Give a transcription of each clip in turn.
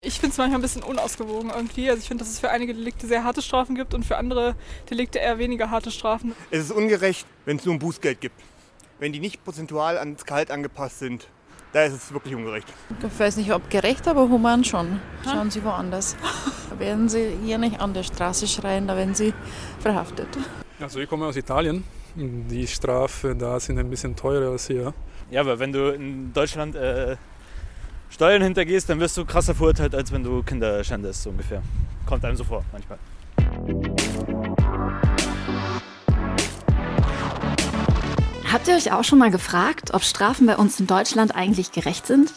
Ich finde es manchmal ein bisschen unausgewogen irgendwie. Also ich finde, dass es für einige Delikte sehr harte Strafen gibt und für andere Delikte eher weniger harte Strafen. Es ist ungerecht, wenn es nur ein Bußgeld gibt. Wenn die nicht prozentual ans Gehalt angepasst sind, da ist es wirklich ungerecht. Ich weiß nicht, ob gerecht, aber human schon. Schauen Sie woanders. Da werden Sie hier nicht an der Straße schreien, da werden Sie verhaftet. Also ich komme aus Italien. Die Strafen da sind ein bisschen teurer als hier. Ja, aber wenn du in Deutschland äh, Steuern hintergehst, dann wirst du krasser verurteilt, als wenn du Kinder schändest, so ungefähr. Kommt einem so vor, manchmal. Habt ihr euch auch schon mal gefragt, ob Strafen bei uns in Deutschland eigentlich gerecht sind?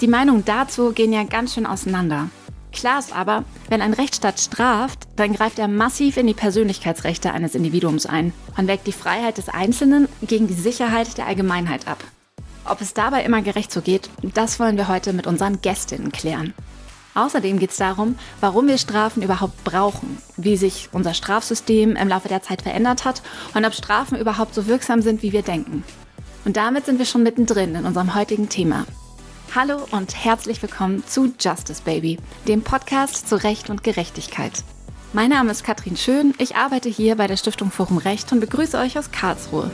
Die Meinungen dazu gehen ja ganz schön auseinander. Klar ist aber, wenn ein Rechtsstaat straft, dann greift er massiv in die Persönlichkeitsrechte eines Individuums ein und wägt die Freiheit des Einzelnen gegen die Sicherheit der Allgemeinheit ab. Ob es dabei immer gerecht so geht, das wollen wir heute mit unseren Gästinnen klären. Außerdem geht es darum, warum wir Strafen überhaupt brauchen, wie sich unser Strafsystem im Laufe der Zeit verändert hat und ob Strafen überhaupt so wirksam sind, wie wir denken. Und damit sind wir schon mittendrin in unserem heutigen Thema. Hallo und herzlich willkommen zu Justice Baby, dem Podcast zu Recht und Gerechtigkeit. Mein Name ist Katrin Schön, ich arbeite hier bei der Stiftung Forum Recht und begrüße euch aus Karlsruhe.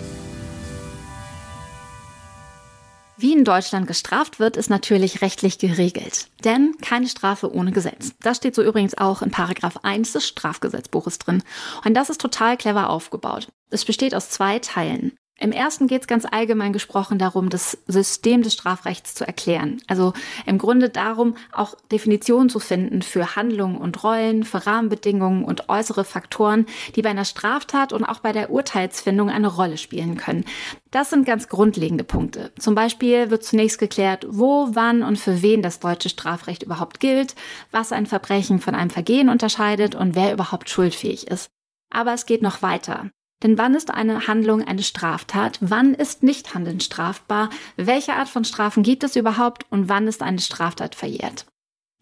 Wie in Deutschland gestraft wird, ist natürlich rechtlich geregelt. Denn keine Strafe ohne Gesetz. Das steht so übrigens auch in Paragraph 1 des Strafgesetzbuches drin. Und das ist total clever aufgebaut. Es besteht aus zwei Teilen. Im ersten geht es ganz allgemein gesprochen darum, das System des Strafrechts zu erklären. Also im Grunde darum, auch Definitionen zu finden für Handlungen und Rollen, für Rahmenbedingungen und äußere Faktoren, die bei einer Straftat und auch bei der Urteilsfindung eine Rolle spielen können. Das sind ganz grundlegende Punkte. Zum Beispiel wird zunächst geklärt, wo, wann und für wen das deutsche Strafrecht überhaupt gilt, was ein Verbrechen von einem Vergehen unterscheidet und wer überhaupt schuldfähig ist. Aber es geht noch weiter. Denn wann ist eine Handlung eine Straftat? Wann ist Nichthandeln strafbar? Welche Art von Strafen gibt es überhaupt? Und wann ist eine Straftat verjährt?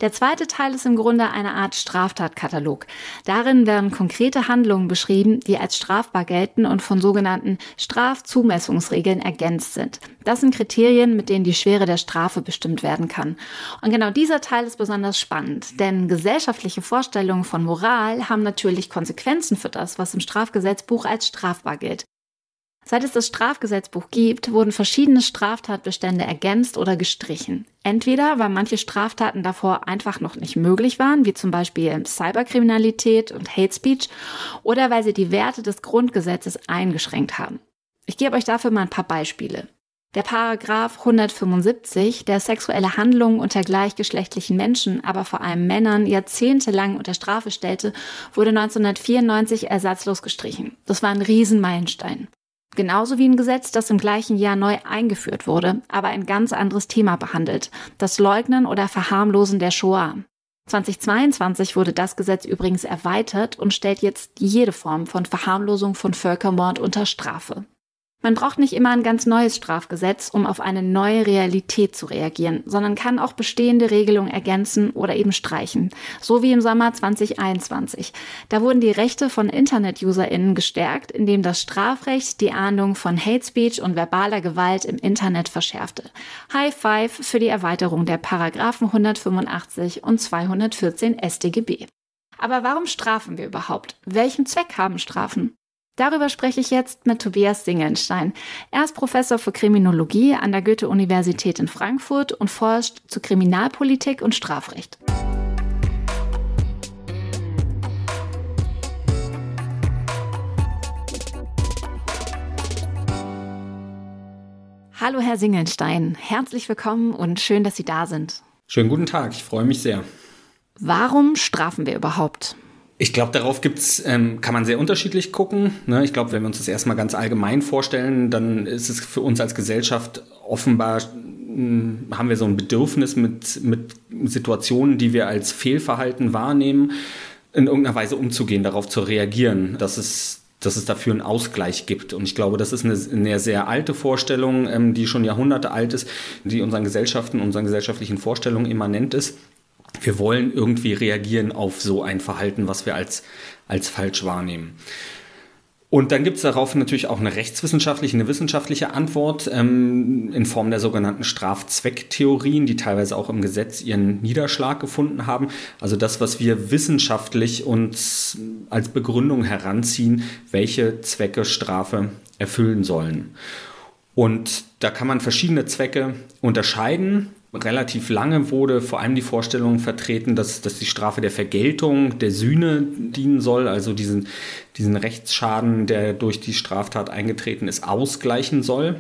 Der zweite Teil ist im Grunde eine Art Straftatkatalog. Darin werden konkrete Handlungen beschrieben, die als strafbar gelten und von sogenannten Strafzumessungsregeln ergänzt sind. Das sind Kriterien, mit denen die Schwere der Strafe bestimmt werden kann. Und genau dieser Teil ist besonders spannend, denn gesellschaftliche Vorstellungen von Moral haben natürlich Konsequenzen für das, was im Strafgesetzbuch als strafbar gilt. Seit es das Strafgesetzbuch gibt, wurden verschiedene Straftatbestände ergänzt oder gestrichen. Entweder weil manche Straftaten davor einfach noch nicht möglich waren, wie zum Beispiel Cyberkriminalität und Hate Speech, oder weil sie die Werte des Grundgesetzes eingeschränkt haben. Ich gebe euch dafür mal ein paar Beispiele. Der Paragraph 175, der sexuelle Handlungen unter gleichgeschlechtlichen Menschen, aber vor allem Männern, jahrzehntelang unter Strafe stellte, wurde 1994 ersatzlos gestrichen. Das war ein Riesenmeilenstein. Genauso wie ein Gesetz, das im gleichen Jahr neu eingeführt wurde, aber ein ganz anderes Thema behandelt. Das Leugnen oder Verharmlosen der Shoah. 2022 wurde das Gesetz übrigens erweitert und stellt jetzt jede Form von Verharmlosung von Völkermord unter Strafe. Man braucht nicht immer ein ganz neues Strafgesetz, um auf eine neue Realität zu reagieren, sondern kann auch bestehende Regelungen ergänzen oder eben streichen. So wie im Sommer 2021. Da wurden die Rechte von Internet-UserInnen gestärkt, indem das Strafrecht die Ahndung von Hate Speech und verbaler Gewalt im Internet verschärfte. High Five für die Erweiterung der Paragraphen 185 und 214 StGB. Aber warum strafen wir überhaupt? Welchen Zweck haben Strafen? Darüber spreche ich jetzt mit Tobias Singelstein. Er ist Professor für Kriminologie an der Goethe-Universität in Frankfurt und forscht zu Kriminalpolitik und Strafrecht. Hallo, Herr Singelstein. Herzlich willkommen und schön, dass Sie da sind. Schönen guten Tag, ich freue mich sehr. Warum strafen wir überhaupt? Ich glaube, darauf gibt's, ähm, kann man sehr unterschiedlich gucken. Ne? Ich glaube, wenn wir uns das erstmal ganz allgemein vorstellen, dann ist es für uns als Gesellschaft offenbar, hm, haben wir so ein Bedürfnis mit, mit Situationen, die wir als Fehlverhalten wahrnehmen, in irgendeiner Weise umzugehen, darauf zu reagieren, dass es dass es dafür einen Ausgleich gibt. Und ich glaube, das ist eine, eine sehr alte Vorstellung, ähm, die schon Jahrhunderte alt ist, die unseren Gesellschaften, unseren gesellschaftlichen Vorstellungen immanent ist wir wollen irgendwie reagieren auf so ein Verhalten, was wir als, als falsch wahrnehmen. Und dann gibt es darauf natürlich auch eine rechtswissenschaftliche, eine wissenschaftliche Antwort ähm, in Form der sogenannten Strafzwecktheorien, die teilweise auch im Gesetz ihren Niederschlag gefunden haben. Also das, was wir wissenschaftlich uns als Begründung heranziehen, welche Zwecke Strafe erfüllen sollen. Und da kann man verschiedene Zwecke unterscheiden relativ lange wurde vor allem die Vorstellung vertreten, dass, dass die Strafe der Vergeltung, der Sühne dienen soll, also diesen, diesen Rechtsschaden, der durch die Straftat eingetreten ist, ausgleichen soll.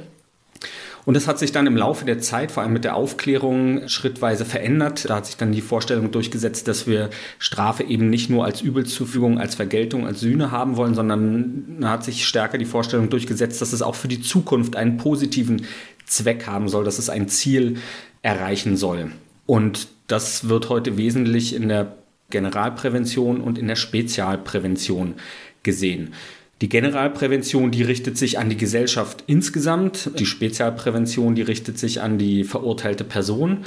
Und das hat sich dann im Laufe der Zeit, vor allem mit der Aufklärung, schrittweise verändert. Da hat sich dann die Vorstellung durchgesetzt, dass wir Strafe eben nicht nur als Übelzufügung, als Vergeltung, als Sühne haben wollen, sondern hat sich stärker die Vorstellung durchgesetzt, dass es auch für die Zukunft einen positiven Zweck haben soll, dass es ein Ziel erreichen soll. Und das wird heute wesentlich in der Generalprävention und in der Spezialprävention gesehen. Die Generalprävention, die richtet sich an die Gesellschaft insgesamt. Die Spezialprävention, die richtet sich an die verurteilte Person.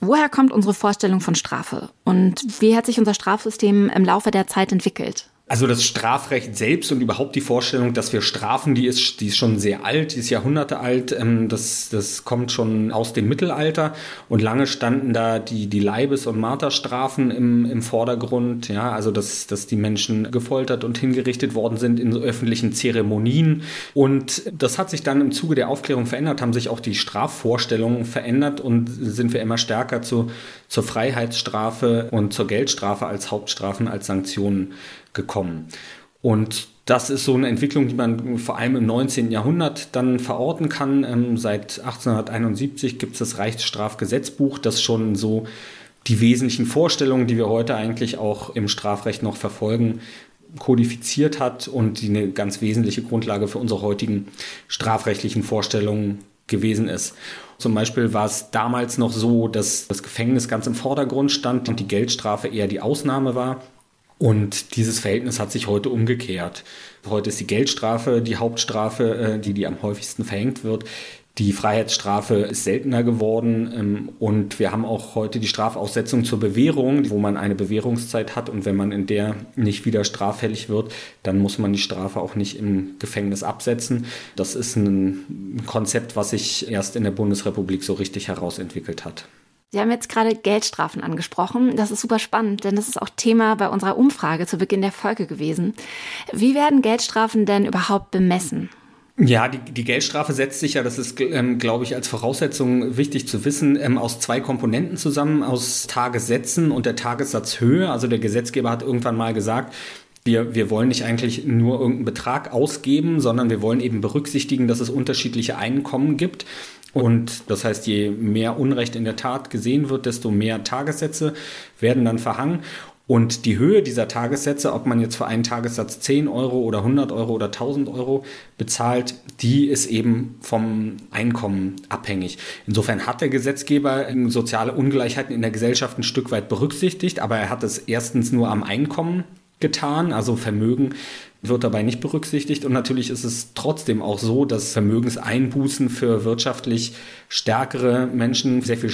Woher kommt unsere Vorstellung von Strafe? Und wie hat sich unser Strafsystem im Laufe der Zeit entwickelt? Also das Strafrecht selbst und überhaupt die Vorstellung, dass wir strafen, die ist, die ist schon sehr alt, die ist Jahrhunderte alt. Ähm, das, das kommt schon aus dem Mittelalter und lange standen da die, die Leibes- und Marterstrafen im, im Vordergrund. Ja, also dass, dass die Menschen gefoltert und hingerichtet worden sind in öffentlichen Zeremonien. Und das hat sich dann im Zuge der Aufklärung verändert, haben sich auch die Strafvorstellungen verändert und sind wir immer stärker zu, zur Freiheitsstrafe und zur Geldstrafe als Hauptstrafen, als Sanktionen gekommen. Und das ist so eine Entwicklung, die man vor allem im 19. Jahrhundert dann verorten kann. Ähm, seit 1871 gibt es das Reichsstrafgesetzbuch, das schon so die wesentlichen Vorstellungen, die wir heute eigentlich auch im Strafrecht noch verfolgen, kodifiziert hat und die eine ganz wesentliche Grundlage für unsere heutigen strafrechtlichen Vorstellungen gewesen ist. Zum Beispiel war es damals noch so, dass das Gefängnis ganz im Vordergrund stand und die Geldstrafe eher die Ausnahme war. Und dieses Verhältnis hat sich heute umgekehrt. Heute ist die Geldstrafe die Hauptstrafe, äh, die, die am häufigsten verhängt wird. Die Freiheitsstrafe ist seltener geworden ähm, und wir haben auch heute die Strafaussetzung zur Bewährung, wo man eine Bewährungszeit hat und wenn man in der nicht wieder straffällig wird, dann muss man die Strafe auch nicht im Gefängnis absetzen. Das ist ein Konzept, was sich erst in der Bundesrepublik so richtig herausentwickelt hat. Sie haben jetzt gerade Geldstrafen angesprochen. Das ist super spannend, denn das ist auch Thema bei unserer Umfrage zu Beginn der Folge gewesen. Wie werden Geldstrafen denn überhaupt bemessen? Ja, die, die Geldstrafe setzt sich ja, das ist, ähm, glaube ich, als Voraussetzung wichtig zu wissen, ähm, aus zwei Komponenten zusammen, aus Tagessätzen und der Tagessatzhöhe. Also der Gesetzgeber hat irgendwann mal gesagt, wir, wir wollen nicht eigentlich nur irgendeinen Betrag ausgeben, sondern wir wollen eben berücksichtigen, dass es unterschiedliche Einkommen gibt. Und das heißt, je mehr Unrecht in der Tat gesehen wird, desto mehr Tagessätze werden dann verhangen. Und die Höhe dieser Tagessätze, ob man jetzt für einen Tagessatz 10 Euro oder 100 Euro oder 1000 Euro bezahlt, die ist eben vom Einkommen abhängig. Insofern hat der Gesetzgeber soziale Ungleichheiten in der Gesellschaft ein Stück weit berücksichtigt, aber er hat es erstens nur am Einkommen getan, also Vermögen wird dabei nicht berücksichtigt. Und natürlich ist es trotzdem auch so, dass Vermögenseinbußen für wirtschaftlich stärkere Menschen sehr viel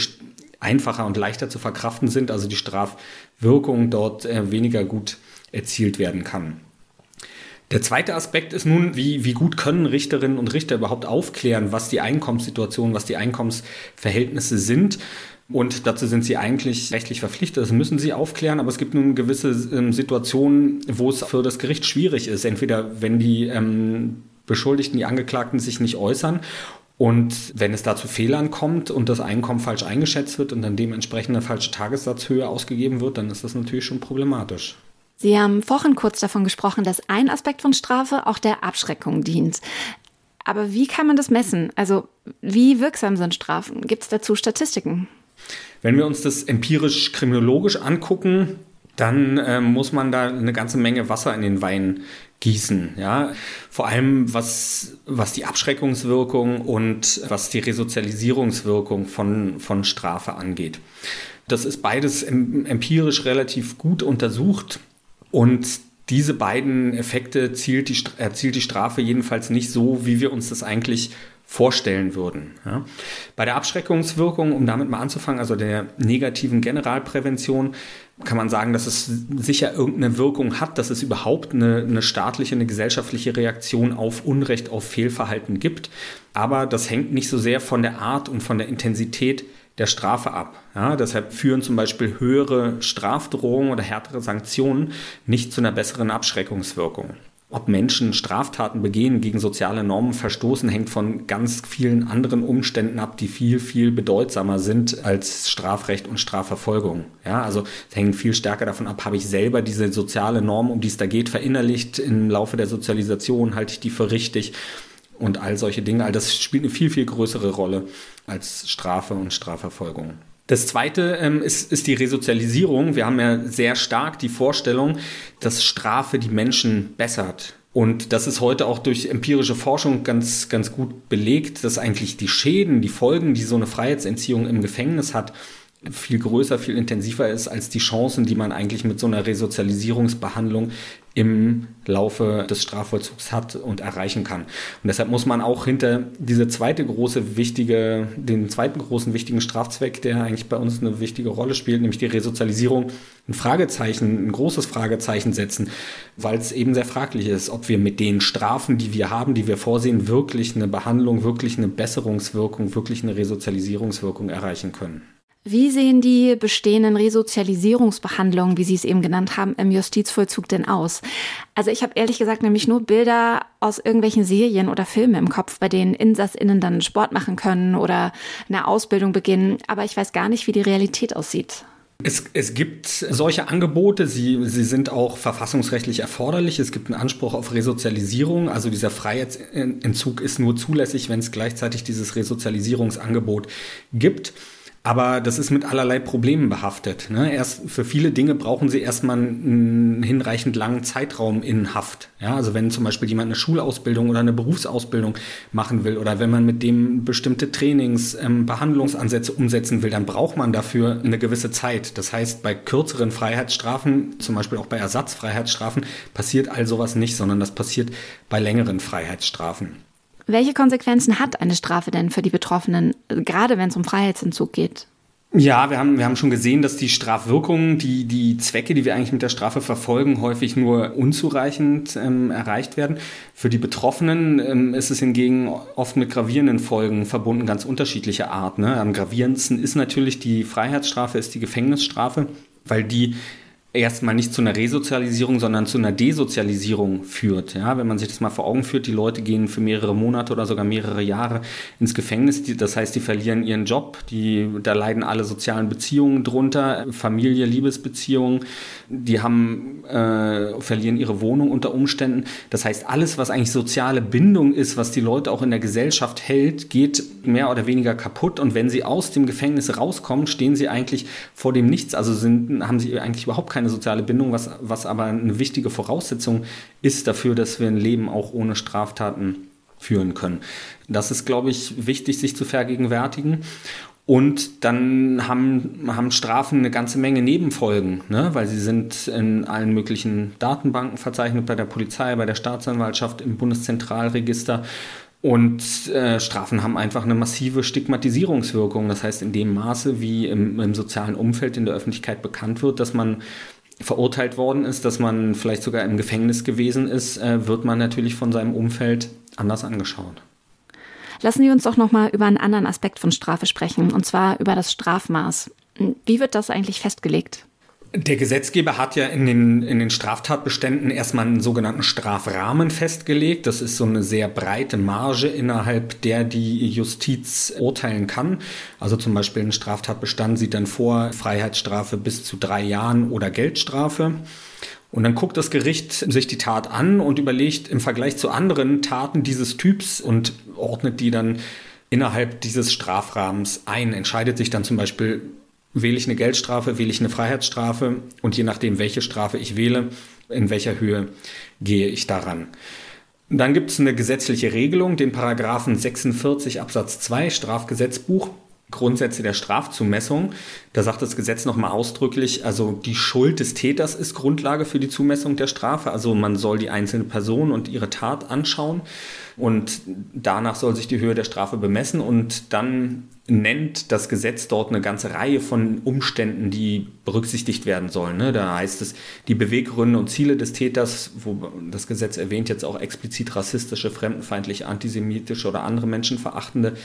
einfacher und leichter zu verkraften sind, also die Strafwirkung dort äh, weniger gut erzielt werden kann. Der zweite Aspekt ist nun, wie, wie gut können Richterinnen und Richter überhaupt aufklären, was die Einkommenssituation, was die Einkommensverhältnisse sind. Und dazu sind sie eigentlich rechtlich verpflichtet. Das müssen sie aufklären. Aber es gibt nun gewisse ähm, Situationen, wo es für das Gericht schwierig ist. Entweder wenn die ähm, Beschuldigten, die Angeklagten sich nicht äußern und wenn es da zu Fehlern kommt und das Einkommen falsch eingeschätzt wird und dann dementsprechend eine falsche Tagessatzhöhe ausgegeben wird, dann ist das natürlich schon problematisch. Sie haben vorhin kurz davon gesprochen, dass ein Aspekt von Strafe auch der Abschreckung dient. Aber wie kann man das messen? Also wie wirksam sind Strafen? Gibt es dazu Statistiken? Wenn wir uns das empirisch kriminologisch angucken, dann äh, muss man da eine ganze Menge Wasser in den Wein gießen. Ja? Vor allem was, was die Abschreckungswirkung und was die Resozialisierungswirkung von, von Strafe angeht. Das ist beides empirisch relativ gut untersucht und diese beiden Effekte erzielt die, erzielt die Strafe jedenfalls nicht so, wie wir uns das eigentlich vorstellen würden. Ja. Bei der Abschreckungswirkung, um damit mal anzufangen, also der negativen Generalprävention, kann man sagen, dass es sicher irgendeine Wirkung hat, dass es überhaupt eine, eine staatliche, eine gesellschaftliche Reaktion auf Unrecht, auf Fehlverhalten gibt. Aber das hängt nicht so sehr von der Art und von der Intensität der Strafe ab. Ja, deshalb führen zum Beispiel höhere Strafdrohungen oder härtere Sanktionen nicht zu einer besseren Abschreckungswirkung. Ob Menschen Straftaten begehen, gegen soziale Normen verstoßen, hängt von ganz vielen anderen Umständen ab, die viel, viel bedeutsamer sind als Strafrecht und Strafverfolgung. Ja, also es hängt viel stärker davon ab, habe ich selber diese soziale Norm, um die es da geht, verinnerlicht im Laufe der Sozialisation, halte ich die für richtig und all solche Dinge. All das spielt eine viel, viel größere Rolle als Strafe und Strafverfolgung. Das zweite ähm, ist, ist die Resozialisierung. Wir haben ja sehr stark die Vorstellung, dass Strafe die Menschen bessert. Und das ist heute auch durch empirische Forschung ganz, ganz gut belegt, dass eigentlich die Schäden, die Folgen, die so eine Freiheitsentziehung im Gefängnis hat, viel größer, viel intensiver ist als die Chancen, die man eigentlich mit so einer Resozialisierungsbehandlung im Laufe des Strafvollzugs hat und erreichen kann. Und deshalb muss man auch hinter diese zweite große wichtige, den zweiten großen wichtigen Strafzweck, der eigentlich bei uns eine wichtige Rolle spielt, nämlich die Resozialisierung, ein Fragezeichen, ein großes Fragezeichen setzen, weil es eben sehr fraglich ist, ob wir mit den Strafen, die wir haben, die wir vorsehen, wirklich eine Behandlung, wirklich eine Besserungswirkung, wirklich eine Resozialisierungswirkung erreichen können. Wie sehen die bestehenden Resozialisierungsbehandlungen, wie Sie es eben genannt haben, im Justizvollzug denn aus? Also ich habe ehrlich gesagt nämlich nur Bilder aus irgendwelchen Serien oder Filmen im Kopf, bei denen Insassinnen dann Sport machen können oder eine Ausbildung beginnen, aber ich weiß gar nicht, wie die Realität aussieht. Es, es gibt solche Angebote, sie, sie sind auch verfassungsrechtlich erforderlich. Es gibt einen Anspruch auf Resozialisierung. Also dieser Freiheitsentzug ist nur zulässig, wenn es gleichzeitig dieses Resozialisierungsangebot gibt. Aber das ist mit allerlei Problemen behaftet. Ne? Erst für viele Dinge brauchen sie erstmal einen hinreichend langen Zeitraum in Haft. Ja? Also wenn zum Beispiel jemand eine Schulausbildung oder eine Berufsausbildung machen will oder wenn man mit dem bestimmte Trainings, ähm, Behandlungsansätze umsetzen will, dann braucht man dafür eine gewisse Zeit. Das heißt, bei kürzeren Freiheitsstrafen, zum Beispiel auch bei Ersatzfreiheitsstrafen, passiert all sowas nicht, sondern das passiert bei längeren Freiheitsstrafen. Welche Konsequenzen hat eine Strafe denn für die Betroffenen, gerade wenn es um Freiheitsentzug geht? Ja, wir haben, wir haben schon gesehen, dass die Strafwirkungen, die, die Zwecke, die wir eigentlich mit der Strafe verfolgen, häufig nur unzureichend ähm, erreicht werden. Für die Betroffenen ähm, ist es hingegen oft mit gravierenden Folgen verbunden, ganz unterschiedlicher Art. Ne? Am gravierendsten ist natürlich die Freiheitsstrafe, ist die Gefängnisstrafe, weil die erstmal nicht zu einer Resozialisierung, sondern zu einer Desozialisierung führt. Ja, wenn man sich das mal vor Augen führt, die Leute gehen für mehrere Monate oder sogar mehrere Jahre ins Gefängnis. Das heißt, die verlieren ihren Job, die, da leiden alle sozialen Beziehungen drunter, Familie, Liebesbeziehungen, die haben, äh, verlieren ihre Wohnung unter Umständen. Das heißt, alles, was eigentlich soziale Bindung ist, was die Leute auch in der Gesellschaft hält, geht mehr oder weniger kaputt. Und wenn sie aus dem Gefängnis rauskommen, stehen sie eigentlich vor dem Nichts. Also sind, haben sie eigentlich überhaupt keine keine soziale Bindung, was, was aber eine wichtige Voraussetzung ist dafür, dass wir ein Leben auch ohne Straftaten führen können. Das ist, glaube ich, wichtig, sich zu vergegenwärtigen. Und dann haben, haben Strafen eine ganze Menge Nebenfolgen, ne? weil sie sind in allen möglichen Datenbanken verzeichnet, bei der Polizei, bei der Staatsanwaltschaft, im Bundeszentralregister. Und äh, Strafen haben einfach eine massive Stigmatisierungswirkung. Das heißt, in dem Maße, wie im, im sozialen Umfeld in der Öffentlichkeit bekannt wird, dass man verurteilt worden ist, dass man vielleicht sogar im Gefängnis gewesen ist, äh, wird man natürlich von seinem Umfeld anders angeschaut. Lassen Sie uns doch noch mal über einen anderen Aspekt von Strafe sprechen, und zwar über das Strafmaß. Wie wird das eigentlich festgelegt? Der Gesetzgeber hat ja in den, in den Straftatbeständen erstmal einen sogenannten Strafrahmen festgelegt. Das ist so eine sehr breite Marge, innerhalb der die Justiz urteilen kann. Also zum Beispiel ein Straftatbestand sieht dann vor Freiheitsstrafe bis zu drei Jahren oder Geldstrafe. Und dann guckt das Gericht sich die Tat an und überlegt im Vergleich zu anderen Taten dieses Typs und ordnet die dann innerhalb dieses Strafrahmens ein, entscheidet sich dann zum Beispiel Wähle ich eine Geldstrafe, wähle ich eine Freiheitsstrafe und je nachdem, welche Strafe ich wähle, in welcher Höhe gehe ich daran. Dann gibt es eine gesetzliche Regelung, den Paragraphen 46 Absatz 2 Strafgesetzbuch. Grundsätze der Strafzumessung. Da sagt das Gesetz nochmal ausdrücklich, also die Schuld des Täters ist Grundlage für die Zumessung der Strafe. Also man soll die einzelne Person und ihre Tat anschauen und danach soll sich die Höhe der Strafe bemessen und dann nennt das Gesetz dort eine ganze Reihe von Umständen, die berücksichtigt werden sollen. Ne? Da heißt es, die Beweggründe und Ziele des Täters, wo das Gesetz erwähnt jetzt auch explizit rassistische, fremdenfeindliche, antisemitische oder andere menschenverachtende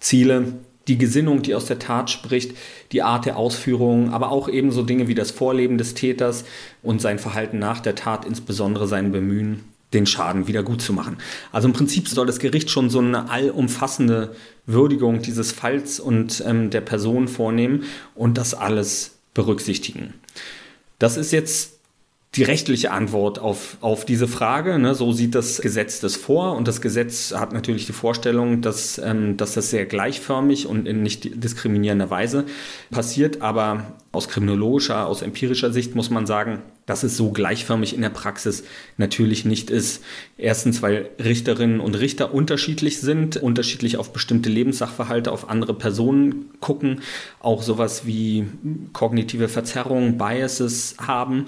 Ziele, die Gesinnung, die aus der Tat spricht, die Art der Ausführung, aber auch ebenso Dinge wie das Vorleben des Täters und sein Verhalten nach der Tat, insbesondere sein Bemühen, den Schaden wieder gut zu machen. Also im Prinzip soll das Gericht schon so eine allumfassende Würdigung dieses Falls und ähm, der Person vornehmen und das alles berücksichtigen. Das ist jetzt die rechtliche Antwort auf, auf diese Frage. Ne? So sieht das Gesetz das vor. Und das Gesetz hat natürlich die Vorstellung, dass, ähm, dass das sehr gleichförmig und in nicht diskriminierender Weise passiert. Aber aus kriminologischer, aus empirischer Sicht muss man sagen, dass es so gleichförmig in der Praxis natürlich nicht ist. Erstens, weil Richterinnen und Richter unterschiedlich sind, unterschiedlich auf bestimmte Lebenssachverhalte, auf andere Personen gucken, auch sowas wie kognitive Verzerrungen, Biases haben.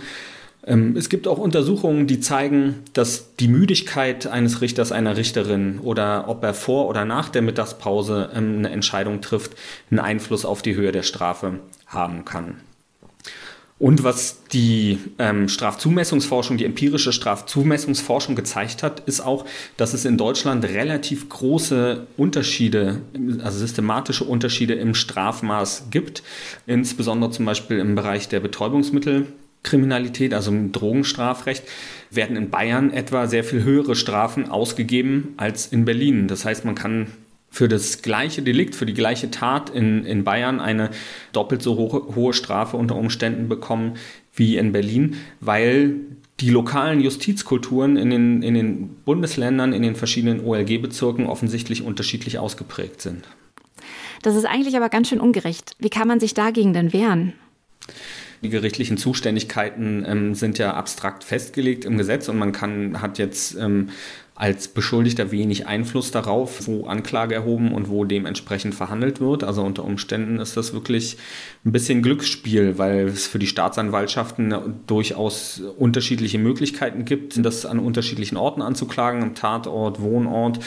Ähm, es gibt auch Untersuchungen, die zeigen, dass die Müdigkeit eines Richters, einer Richterin oder ob er vor oder nach der Mittagspause ähm, eine Entscheidung trifft, einen Einfluss auf die Höhe der Strafe haben kann. Und was die ähm, Strafzumessungsforschung, die empirische Strafzumessungsforschung gezeigt hat, ist auch, dass es in Deutschland relativ große Unterschiede, also systematische Unterschiede im Strafmaß gibt, insbesondere zum Beispiel im Bereich der Betäubungsmittel. Kriminalität, also im Drogenstrafrecht, werden in Bayern etwa sehr viel höhere Strafen ausgegeben als in Berlin. Das heißt, man kann für das gleiche Delikt, für die gleiche Tat in, in Bayern eine doppelt so hohe, hohe Strafe unter Umständen bekommen wie in Berlin, weil die lokalen Justizkulturen in den, in den Bundesländern, in den verschiedenen OLG-Bezirken offensichtlich unterschiedlich ausgeprägt sind. Das ist eigentlich aber ganz schön ungerecht. Wie kann man sich dagegen denn wehren? Die gerichtlichen Zuständigkeiten ähm, sind ja abstrakt festgelegt im Gesetz und man kann, hat jetzt ähm, als Beschuldigter wenig Einfluss darauf, wo Anklage erhoben und wo dementsprechend verhandelt wird. Also unter Umständen ist das wirklich ein bisschen Glücksspiel, weil es für die Staatsanwaltschaften durchaus unterschiedliche Möglichkeiten gibt, das an unterschiedlichen Orten anzuklagen, am Tatort, Wohnort.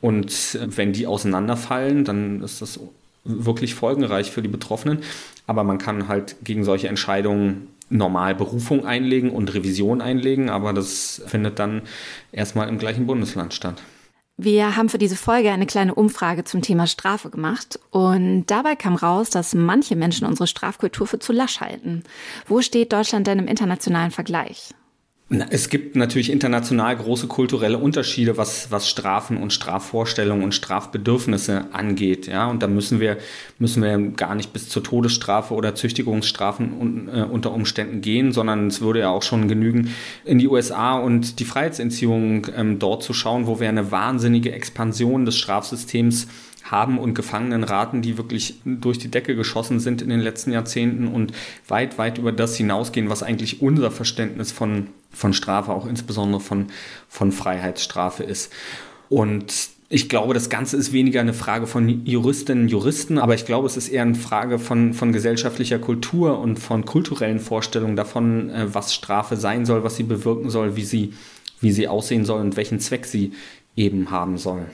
Und wenn die auseinanderfallen, dann ist das wirklich folgenreich für die Betroffenen. Aber man kann halt gegen solche Entscheidungen normal Berufung einlegen und Revision einlegen, aber das findet dann erstmal im gleichen Bundesland statt. Wir haben für diese Folge eine kleine Umfrage zum Thema Strafe gemacht und dabei kam raus, dass manche Menschen unsere Strafkultur für zu lasch halten. Wo steht Deutschland denn im internationalen Vergleich? Es gibt natürlich international große kulturelle Unterschiede, was, was Strafen und Strafvorstellungen und Strafbedürfnisse angeht. Ja, und da müssen wir, müssen wir gar nicht bis zur Todesstrafe oder Züchtigungsstrafen un, äh, unter Umständen gehen, sondern es würde ja auch schon genügen, in die USA und die Freiheitsentziehung ähm, dort zu schauen, wo wir eine wahnsinnige Expansion des Strafsystems haben und Gefangenenraten, die wirklich durch die Decke geschossen sind in den letzten Jahrzehnten und weit, weit über das hinausgehen, was eigentlich unser Verständnis von, von Strafe, auch insbesondere von, von Freiheitsstrafe ist. Und ich glaube, das Ganze ist weniger eine Frage von Juristinnen und Juristen, aber ich glaube, es ist eher eine Frage von, von gesellschaftlicher Kultur und von kulturellen Vorstellungen davon, äh, was Strafe sein soll, was sie bewirken soll, wie sie, wie sie aussehen soll und welchen Zweck sie eben haben soll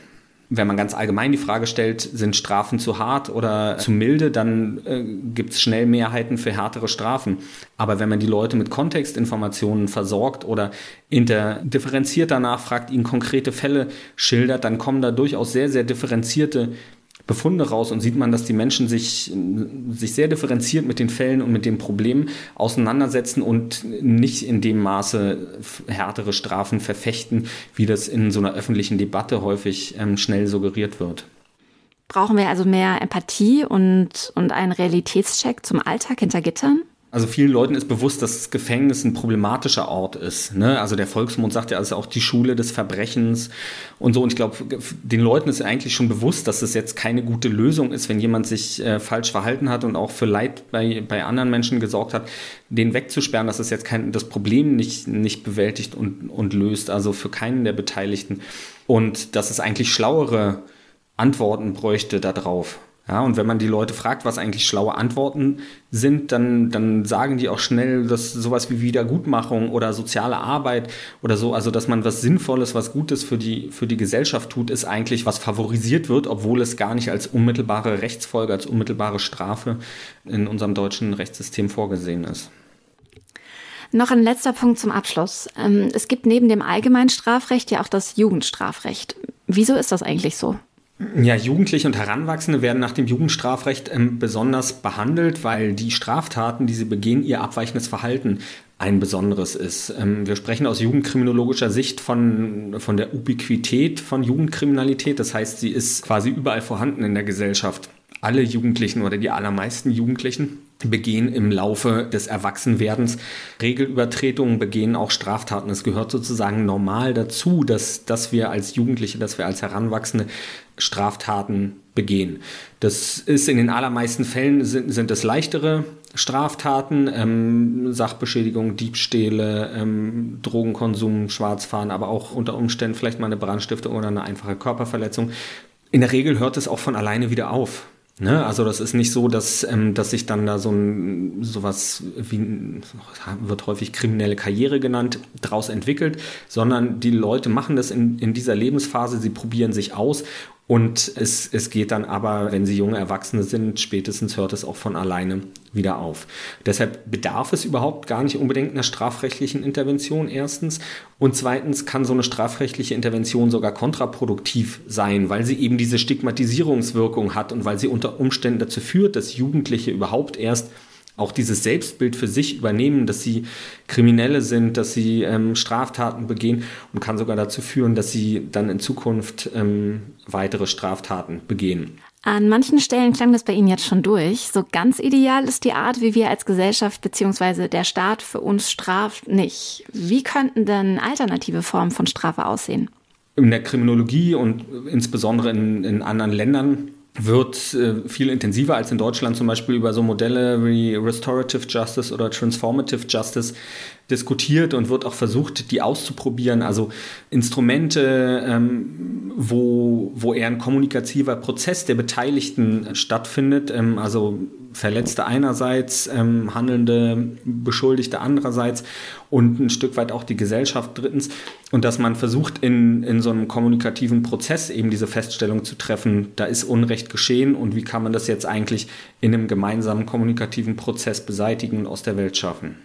wenn man ganz allgemein die Frage stellt, sind Strafen zu hart oder zu milde, dann äh, gibt es schnell Mehrheiten für härtere Strafen. Aber wenn man die Leute mit Kontextinformationen versorgt oder interdifferenziert danach fragt, ihnen konkrete Fälle schildert, dann kommen da durchaus sehr, sehr differenzierte Befunde raus und sieht man, dass die Menschen sich, sich sehr differenziert mit den Fällen und mit den Problemen auseinandersetzen und nicht in dem Maße härtere Strafen verfechten, wie das in so einer öffentlichen Debatte häufig ähm, schnell suggeriert wird. Brauchen wir also mehr Empathie und, und einen Realitätscheck zum Alltag hinter Gittern? Also vielen Leuten ist bewusst, dass das Gefängnis ein problematischer Ort ist. Ne? Also der Volksmund sagt ja, es ist auch die Schule des Verbrechens und so. Und ich glaube, den Leuten ist eigentlich schon bewusst, dass es jetzt keine gute Lösung ist, wenn jemand sich äh, falsch verhalten hat und auch für Leid bei, bei anderen Menschen gesorgt hat, den wegzusperren, dass es jetzt kein, das Problem nicht, nicht bewältigt und, und löst. Also für keinen der Beteiligten. Und dass es eigentlich schlauere Antworten bräuchte darauf. Ja, und wenn man die Leute fragt, was eigentlich schlaue Antworten sind, dann, dann sagen die auch schnell, dass sowas wie Wiedergutmachung oder soziale Arbeit oder so, also dass man was Sinnvolles, was Gutes für die, für die Gesellschaft tut, ist eigentlich, was favorisiert wird, obwohl es gar nicht als unmittelbare Rechtsfolge, als unmittelbare Strafe in unserem deutschen Rechtssystem vorgesehen ist. Noch ein letzter Punkt zum Abschluss. Ähm, es gibt neben dem allgemeinen Strafrecht ja auch das Jugendstrafrecht. Wieso ist das eigentlich so? Ja, Jugendliche und Heranwachsende werden nach dem Jugendstrafrecht ähm, besonders behandelt, weil die Straftaten, die sie begehen, ihr abweichendes Verhalten ein besonderes ist. Ähm, wir sprechen aus jugendkriminologischer Sicht von, von der Ubiquität von Jugendkriminalität. Das heißt, sie ist quasi überall vorhanden in der Gesellschaft. Alle Jugendlichen oder die allermeisten Jugendlichen begehen im Laufe des Erwachsenwerdens Regelübertretungen, begehen auch Straftaten. Es gehört sozusagen normal dazu, dass, dass wir als Jugendliche, dass wir als Heranwachsende Straftaten begehen. Das ist in den allermeisten Fällen sind, sind es leichtere Straftaten, ähm, Sachbeschädigung, Diebstähle, ähm, Drogenkonsum, Schwarzfahren, aber auch unter Umständen vielleicht mal eine Brandstiftung oder eine einfache Körperverletzung. In der Regel hört es auch von alleine wieder auf. Ne? Also das ist nicht so, dass, ähm, dass sich dann da so ein sowas wie wird häufig kriminelle Karriere genannt, daraus entwickelt, sondern die Leute machen das in, in dieser Lebensphase, sie probieren sich aus und es, es geht dann aber, wenn sie junge Erwachsene sind, spätestens hört es auch von alleine wieder auf. Deshalb bedarf es überhaupt gar nicht unbedingt einer strafrechtlichen Intervention erstens. Und zweitens kann so eine strafrechtliche Intervention sogar kontraproduktiv sein, weil sie eben diese Stigmatisierungswirkung hat und weil sie unter Umständen dazu führt, dass Jugendliche überhaupt erst auch dieses Selbstbild für sich übernehmen, dass sie Kriminelle sind, dass sie ähm, Straftaten begehen und kann sogar dazu führen, dass sie dann in Zukunft ähm, weitere Straftaten begehen. An manchen Stellen klang das bei Ihnen jetzt schon durch. So ganz ideal ist die Art, wie wir als Gesellschaft bzw. der Staat für uns straft, nicht. Wie könnten denn alternative Formen von Strafe aussehen? In der Kriminologie und insbesondere in, in anderen Ländern wird äh, viel intensiver als in Deutschland zum Beispiel über so Modelle wie Restorative Justice oder Transformative Justice diskutiert und wird auch versucht, die auszuprobieren. Also Instrumente, ähm, wo, wo eher ein kommunikativer Prozess der Beteiligten stattfindet. Ähm, also Verletzte einerseits, ähm, Handelnde, Beschuldigte andererseits und ein Stück weit auch die Gesellschaft drittens. Und dass man versucht, in, in so einem kommunikativen Prozess eben diese Feststellung zu treffen, da ist Unrecht geschehen und wie kann man das jetzt eigentlich in einem gemeinsamen kommunikativen Prozess beseitigen und aus der Welt schaffen.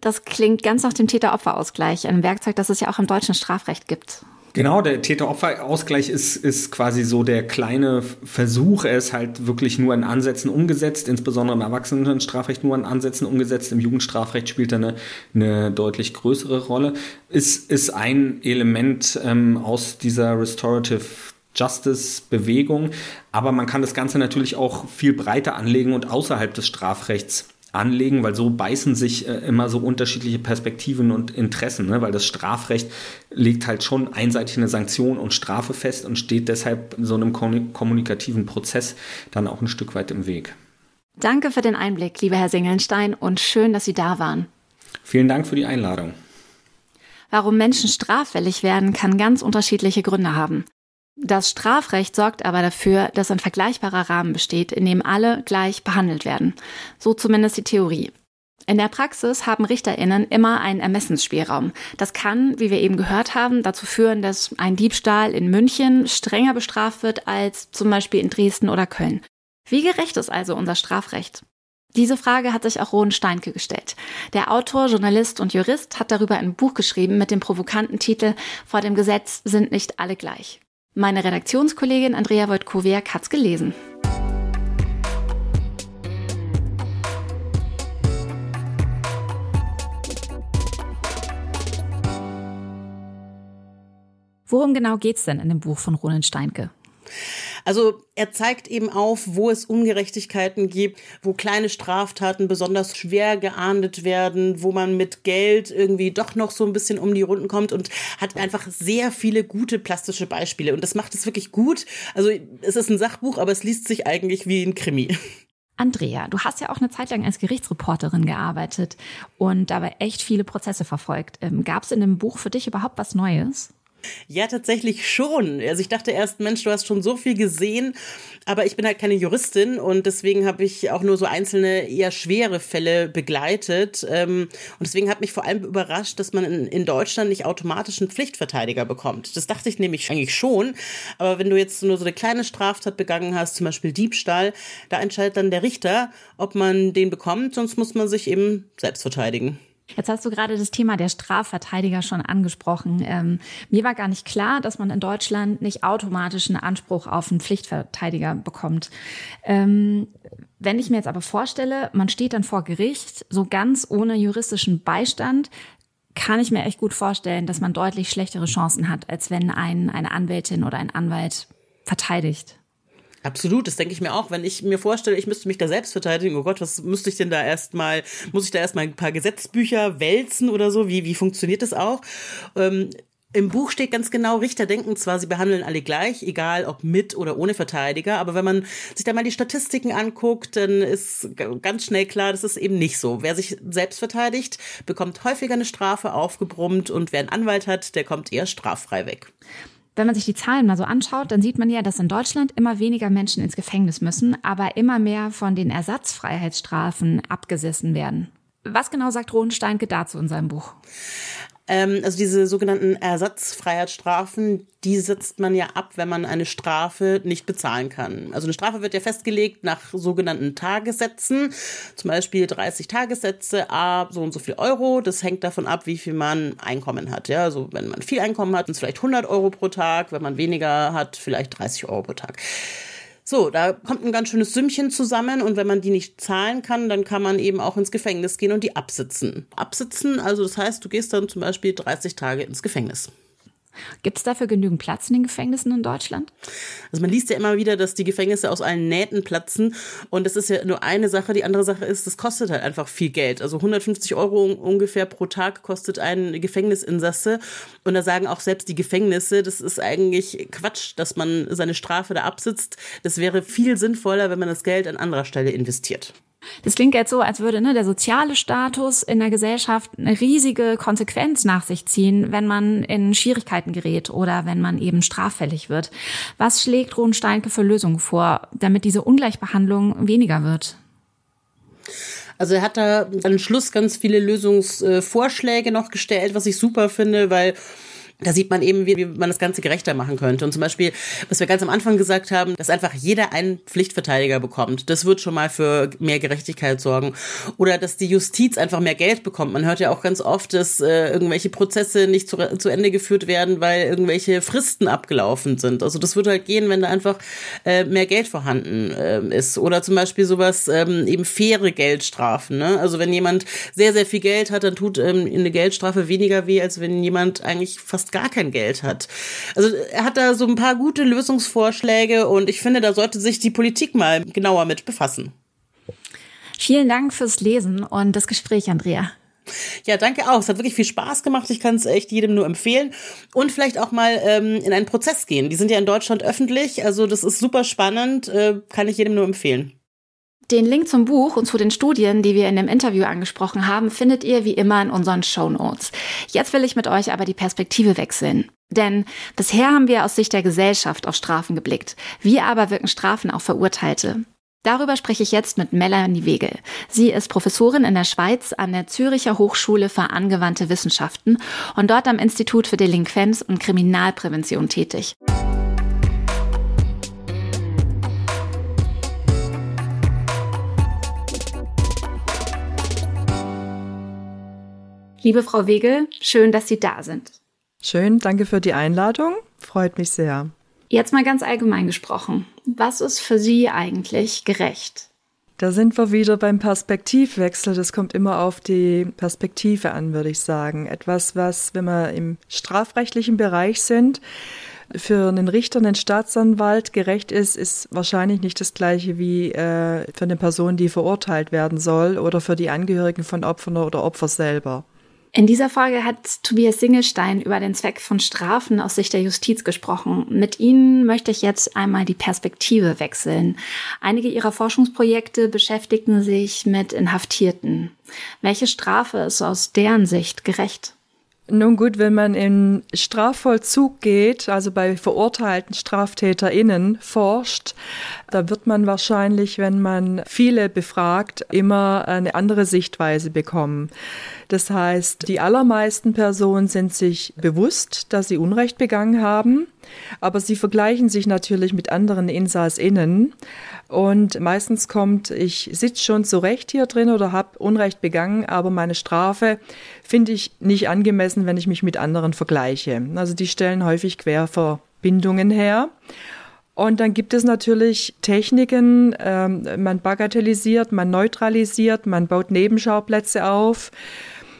Das klingt ganz nach dem Täter-Opfer-Ausgleich, ein Werkzeug, das es ja auch im deutschen Strafrecht gibt. Genau, der Täter-Opfer-Ausgleich ist, ist quasi so der kleine Versuch. Er ist halt wirklich nur in Ansätzen umgesetzt, insbesondere im Erwachsenenstrafrecht nur in Ansätzen umgesetzt. Im Jugendstrafrecht spielt er eine, eine deutlich größere Rolle. Ist, ist ein Element ähm, aus dieser Restorative Justice-Bewegung. Aber man kann das Ganze natürlich auch viel breiter anlegen und außerhalb des Strafrechts anlegen, weil so beißen sich äh, immer so unterschiedliche Perspektiven und Interessen, ne? weil das Strafrecht legt halt schon einseitig eine Sanktion und Strafe fest und steht deshalb so einem kommunikativen Prozess dann auch ein Stück weit im Weg. Danke für den Einblick, lieber Herr Singelstein, und schön, dass Sie da waren. Vielen Dank für die Einladung. Warum Menschen straffällig werden, kann ganz unterschiedliche Gründe haben. Das Strafrecht sorgt aber dafür, dass ein vergleichbarer Rahmen besteht, in dem alle gleich behandelt werden. So zumindest die Theorie. In der Praxis haben Richterinnen immer einen Ermessensspielraum. Das kann, wie wir eben gehört haben, dazu führen, dass ein Diebstahl in München strenger bestraft wird als zum Beispiel in Dresden oder Köln. Wie gerecht ist also unser Strafrecht? Diese Frage hat sich auch Roden Steinke gestellt. Der Autor, Journalist und Jurist hat darüber ein Buch geschrieben mit dem provokanten Titel Vor dem Gesetz sind nicht alle gleich. Meine Redaktionskollegin Andrea Wojtkowiak hat's gelesen. Worum genau geht's denn in dem Buch von Roland Steinke? Also er zeigt eben auf, wo es Ungerechtigkeiten gibt, wo kleine Straftaten besonders schwer geahndet werden, wo man mit Geld irgendwie doch noch so ein bisschen um die Runden kommt und hat einfach sehr viele gute plastische Beispiele. Und das macht es wirklich gut. Also es ist ein Sachbuch, aber es liest sich eigentlich wie ein Krimi. Andrea, du hast ja auch eine Zeit lang als Gerichtsreporterin gearbeitet und dabei echt viele Prozesse verfolgt. Ähm, Gab es in dem Buch für dich überhaupt was Neues? Ja, tatsächlich schon. Also ich dachte erst, Mensch, du hast schon so viel gesehen, aber ich bin halt keine Juristin und deswegen habe ich auch nur so einzelne eher schwere Fälle begleitet. Ähm, und deswegen hat mich vor allem überrascht, dass man in, in Deutschland nicht automatisch einen Pflichtverteidiger bekommt. Das dachte ich nämlich eigentlich schon. Aber wenn du jetzt nur so eine kleine Straftat begangen hast, zum Beispiel Diebstahl, da entscheidet dann der Richter, ob man den bekommt, sonst muss man sich eben selbst verteidigen. Jetzt hast du gerade das Thema der Strafverteidiger schon angesprochen. Ähm, mir war gar nicht klar, dass man in Deutschland nicht automatisch einen Anspruch auf einen Pflichtverteidiger bekommt. Ähm, wenn ich mir jetzt aber vorstelle, man steht dann vor Gericht, so ganz ohne juristischen Beistand, kann ich mir echt gut vorstellen, dass man deutlich schlechtere Chancen hat, als wenn ein, eine Anwältin oder ein Anwalt verteidigt. Absolut, das denke ich mir auch. Wenn ich mir vorstelle, ich müsste mich da selbst verteidigen, oh Gott, was müsste ich denn da erstmal, muss ich da erstmal ein paar Gesetzbücher wälzen oder so? Wie, wie funktioniert das auch? Ähm, im Buch steht ganz genau, Richter denken zwar, sie behandeln alle gleich, egal ob mit oder ohne Verteidiger, aber wenn man sich da mal die Statistiken anguckt, dann ist ganz schnell klar, das ist eben nicht so. Wer sich selbst verteidigt, bekommt häufiger eine Strafe aufgebrummt und wer einen Anwalt hat, der kommt eher straffrei weg. Wenn man sich die Zahlen mal so anschaut, dann sieht man ja, dass in Deutschland immer weniger Menschen ins Gefängnis müssen, aber immer mehr von den Ersatzfreiheitsstrafen abgesessen werden. Was genau sagt Rohensteinke dazu in seinem Buch? Ähm, also diese sogenannten Ersatzfreiheitsstrafen, die setzt man ja ab, wenn man eine Strafe nicht bezahlen kann. Also eine Strafe wird ja festgelegt nach sogenannten Tagessätzen, zum Beispiel 30 Tagessätze, a so und so viel Euro. Das hängt davon ab, wie viel man Einkommen hat. Ja, also wenn man viel Einkommen hat, sind es vielleicht 100 Euro pro Tag. Wenn man weniger hat, vielleicht 30 Euro pro Tag. So, da kommt ein ganz schönes Sümmchen zusammen und wenn man die nicht zahlen kann, dann kann man eben auch ins Gefängnis gehen und die absitzen. Absitzen, also das heißt, du gehst dann zum Beispiel 30 Tage ins Gefängnis. Gibt es dafür genügend Platz in den Gefängnissen in Deutschland? Also man liest ja immer wieder, dass die Gefängnisse aus allen Nähten platzen und das ist ja nur eine Sache. Die andere Sache ist, das kostet halt einfach viel Geld. Also 150 Euro ungefähr pro Tag kostet ein Gefängnisinsasse und da sagen auch selbst die Gefängnisse, das ist eigentlich Quatsch, dass man seine Strafe da absitzt. Das wäre viel sinnvoller, wenn man das Geld an anderer Stelle investiert. Das klingt jetzt so, als würde ne, der soziale Status in der Gesellschaft eine riesige Konsequenz nach sich ziehen, wenn man in Schwierigkeiten gerät oder wenn man eben straffällig wird. Was schlägt Ron Steinke für Lösungen vor, damit diese Ungleichbehandlung weniger wird? Also er hat da am Schluss ganz viele Lösungsvorschläge noch gestellt, was ich super finde, weil da sieht man eben, wie, wie man das Ganze gerechter machen könnte. Und zum Beispiel, was wir ganz am Anfang gesagt haben, dass einfach jeder einen Pflichtverteidiger bekommt. Das wird schon mal für mehr Gerechtigkeit sorgen. Oder dass die Justiz einfach mehr Geld bekommt. Man hört ja auch ganz oft, dass äh, irgendwelche Prozesse nicht zu, zu Ende geführt werden, weil irgendwelche Fristen abgelaufen sind. Also das wird halt gehen, wenn da einfach äh, mehr Geld vorhanden äh, ist. Oder zum Beispiel sowas, ähm, eben faire Geldstrafen. Ne? Also wenn jemand sehr, sehr viel Geld hat, dann tut ähm, eine Geldstrafe weniger weh, als wenn jemand eigentlich fast fast gar kein Geld hat. Also er hat da so ein paar gute Lösungsvorschläge und ich finde, da sollte sich die Politik mal genauer mit befassen. Vielen Dank fürs Lesen und das Gespräch, Andrea. Ja, danke auch. Es hat wirklich viel Spaß gemacht. Ich kann es echt jedem nur empfehlen. Und vielleicht auch mal ähm, in einen Prozess gehen. Die sind ja in Deutschland öffentlich. Also das ist super spannend. Äh, kann ich jedem nur empfehlen. Den Link zum Buch und zu den Studien, die wir in dem Interview angesprochen haben, findet ihr wie immer in unseren Show Notes. Jetzt will ich mit euch aber die Perspektive wechseln. Denn bisher haben wir aus Sicht der Gesellschaft auf Strafen geblickt. Wie aber wirken Strafen auf Verurteilte? Darüber spreche ich jetzt mit Melanie Wegel. Sie ist Professorin in der Schweiz an der Züricher Hochschule für angewandte Wissenschaften und dort am Institut für Delinquenz und Kriminalprävention tätig. Liebe Frau Wegel, schön, dass Sie da sind. Schön, danke für die Einladung. Freut mich sehr. Jetzt mal ganz allgemein gesprochen. Was ist für Sie eigentlich gerecht? Da sind wir wieder beim Perspektivwechsel. Das kommt immer auf die Perspektive an, würde ich sagen. Etwas, was, wenn wir im strafrechtlichen Bereich sind, für einen Richter, einen Staatsanwalt gerecht ist, ist wahrscheinlich nicht das gleiche wie äh, für eine Person, die verurteilt werden soll oder für die Angehörigen von Opfern oder Opfer selber. In dieser Folge hat Tobias Singelstein über den Zweck von Strafen aus Sicht der Justiz gesprochen. Mit Ihnen möchte ich jetzt einmal die Perspektive wechseln. Einige Ihrer Forschungsprojekte beschäftigten sich mit Inhaftierten. Welche Strafe ist aus deren Sicht gerecht? Nun gut, wenn man in Strafvollzug geht, also bei verurteilten StraftäterInnen forscht, da wird man wahrscheinlich, wenn man viele befragt, immer eine andere Sichtweise bekommen. Das heißt, die allermeisten Personen sind sich bewusst, dass sie Unrecht begangen haben, aber sie vergleichen sich natürlich mit anderen InsassInnen. Und meistens kommt, ich sitze schon zurecht hier drin oder habe Unrecht begangen, aber meine Strafe finde ich nicht angemessen, wenn ich mich mit anderen vergleiche. Also die stellen häufig Querverbindungen her. Und dann gibt es natürlich Techniken, ähm, man bagatellisiert, man neutralisiert, man baut Nebenschauplätze auf.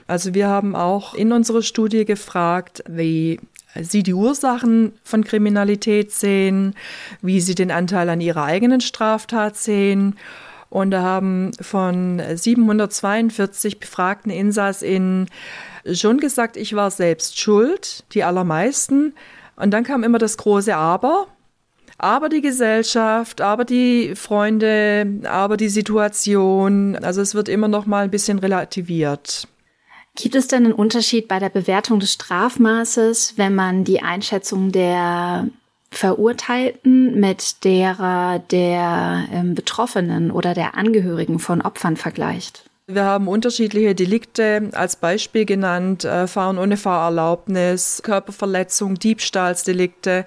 Also wir haben auch in unserer Studie gefragt, wie Sie die Ursachen von Kriminalität sehen, wie Sie den Anteil an Ihrer eigenen Straftat sehen. Und da haben von 742 befragten InsassInnen schon gesagt, ich war selbst schuld, die allermeisten. Und dann kam immer das große Aber. Aber die Gesellschaft, aber die Freunde, aber die Situation. Also es wird immer noch mal ein bisschen relativiert. Gibt es denn einen Unterschied bei der Bewertung des Strafmaßes, wenn man die Einschätzung der Verurteilten mit derer der ähm, Betroffenen oder der Angehörigen von Opfern vergleicht? Wir haben unterschiedliche Delikte als Beispiel genannt, äh, Fahren ohne Fahrerlaubnis, Körperverletzung, Diebstahlsdelikte.